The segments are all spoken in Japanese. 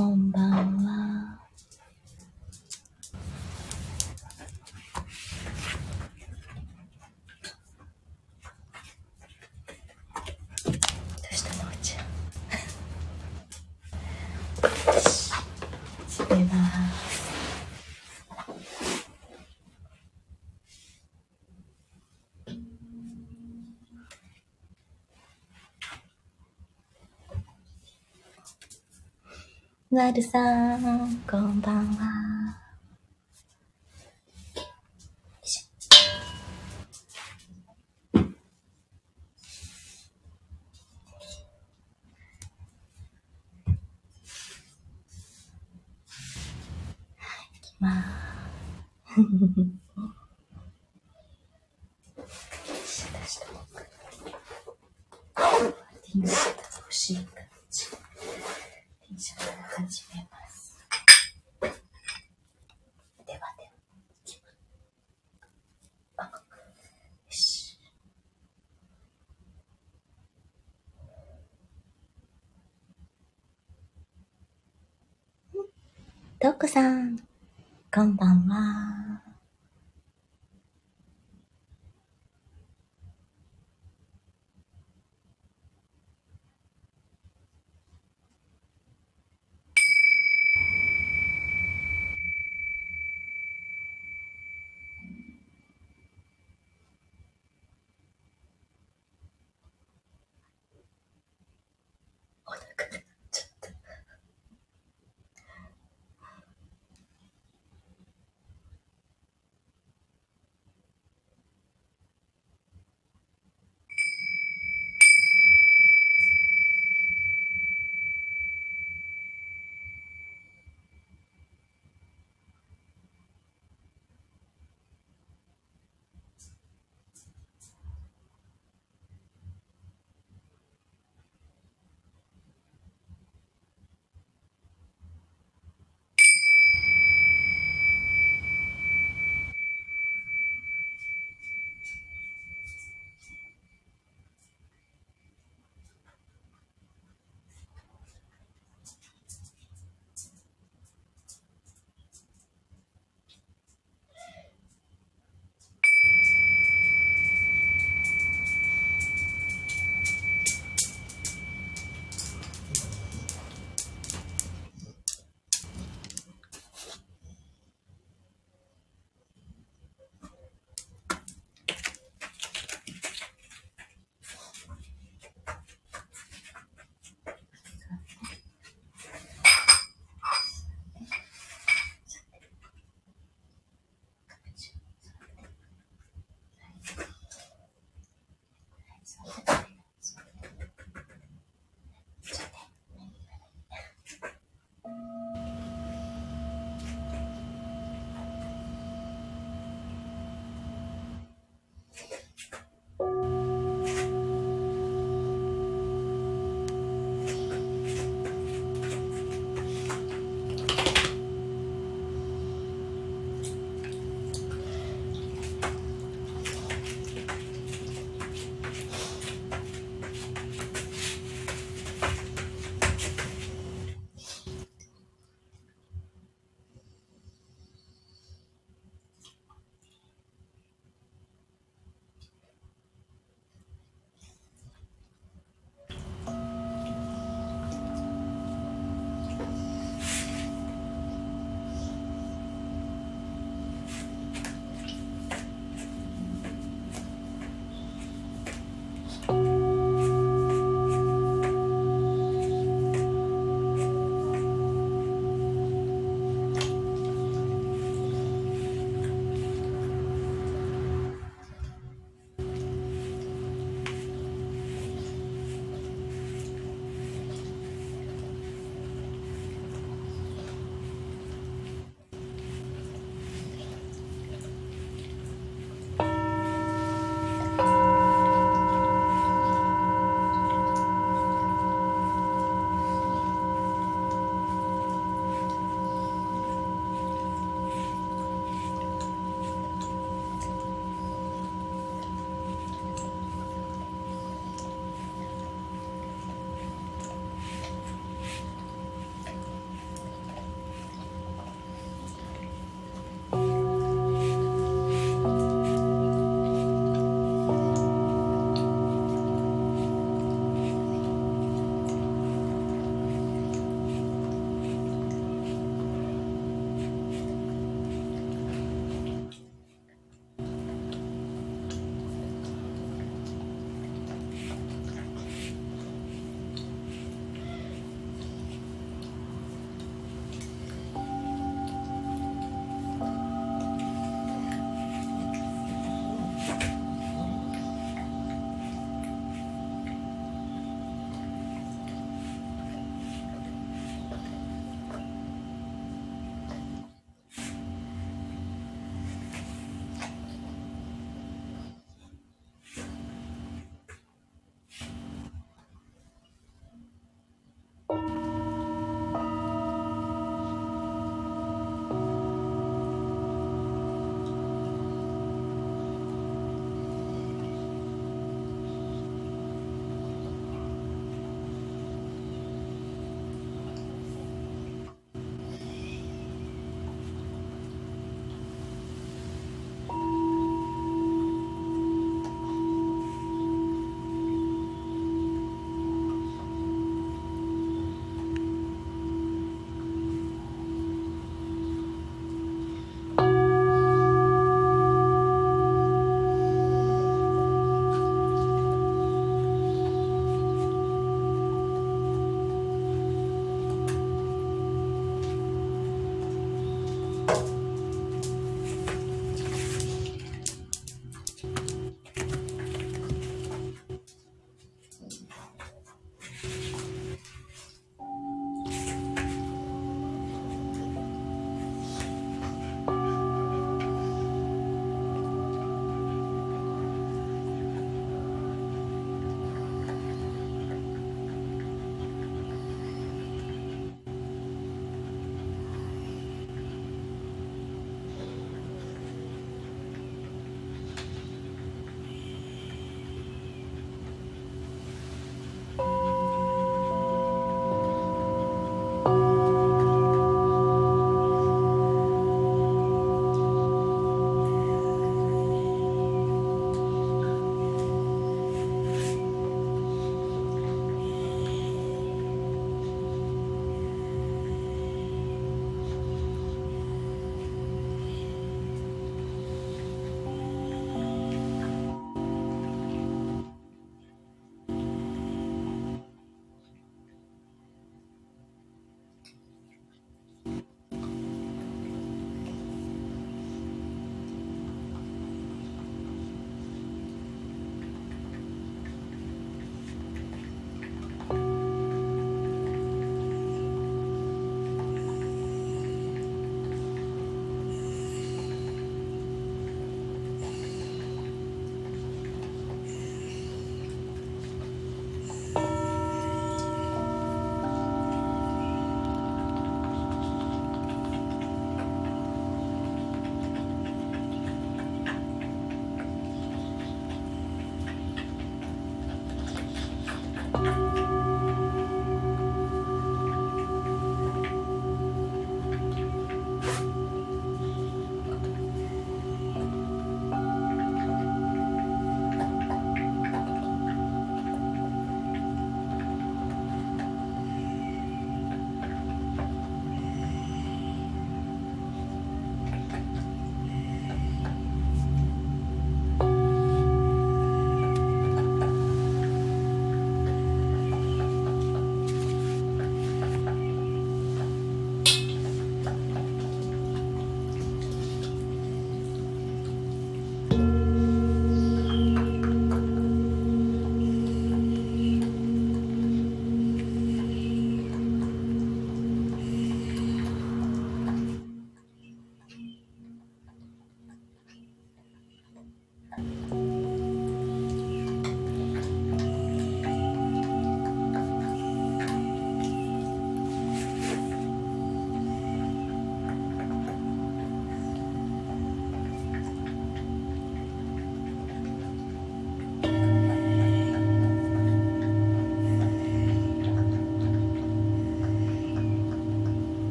こんばんは。どうしたのおちゃん。よし閉めます。なるさん、こんばんは。ます。よいしょ出しておく。T シャツ欲しい。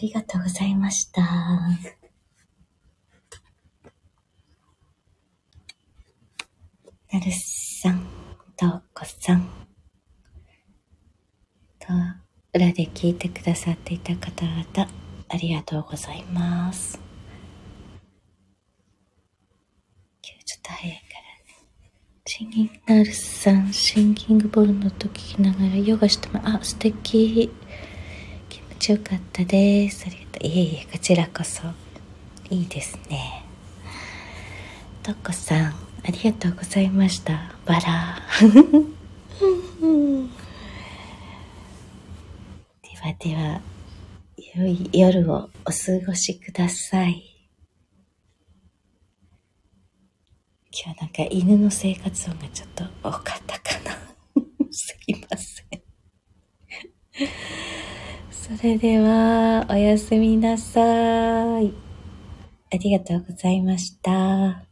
りがとうございました。なるさん、とうこさん、と、裏で聞いてくださっていた方々、ありがとうございます。今日ちょっと早いからね。シンギングナルさん、シンギングボールの音聞きながらヨガしても、あ、素敵。ちよかったです。ありがとう。いえいえ、こちらこそ。いいですね。とこさん、ありがとうございました。バラ。ではでは、良い夜をお過ごしください。今日なんか犬の生活音がちょっと多かったかな。すいません。それでは、おやすみなさい。ありがとうございました。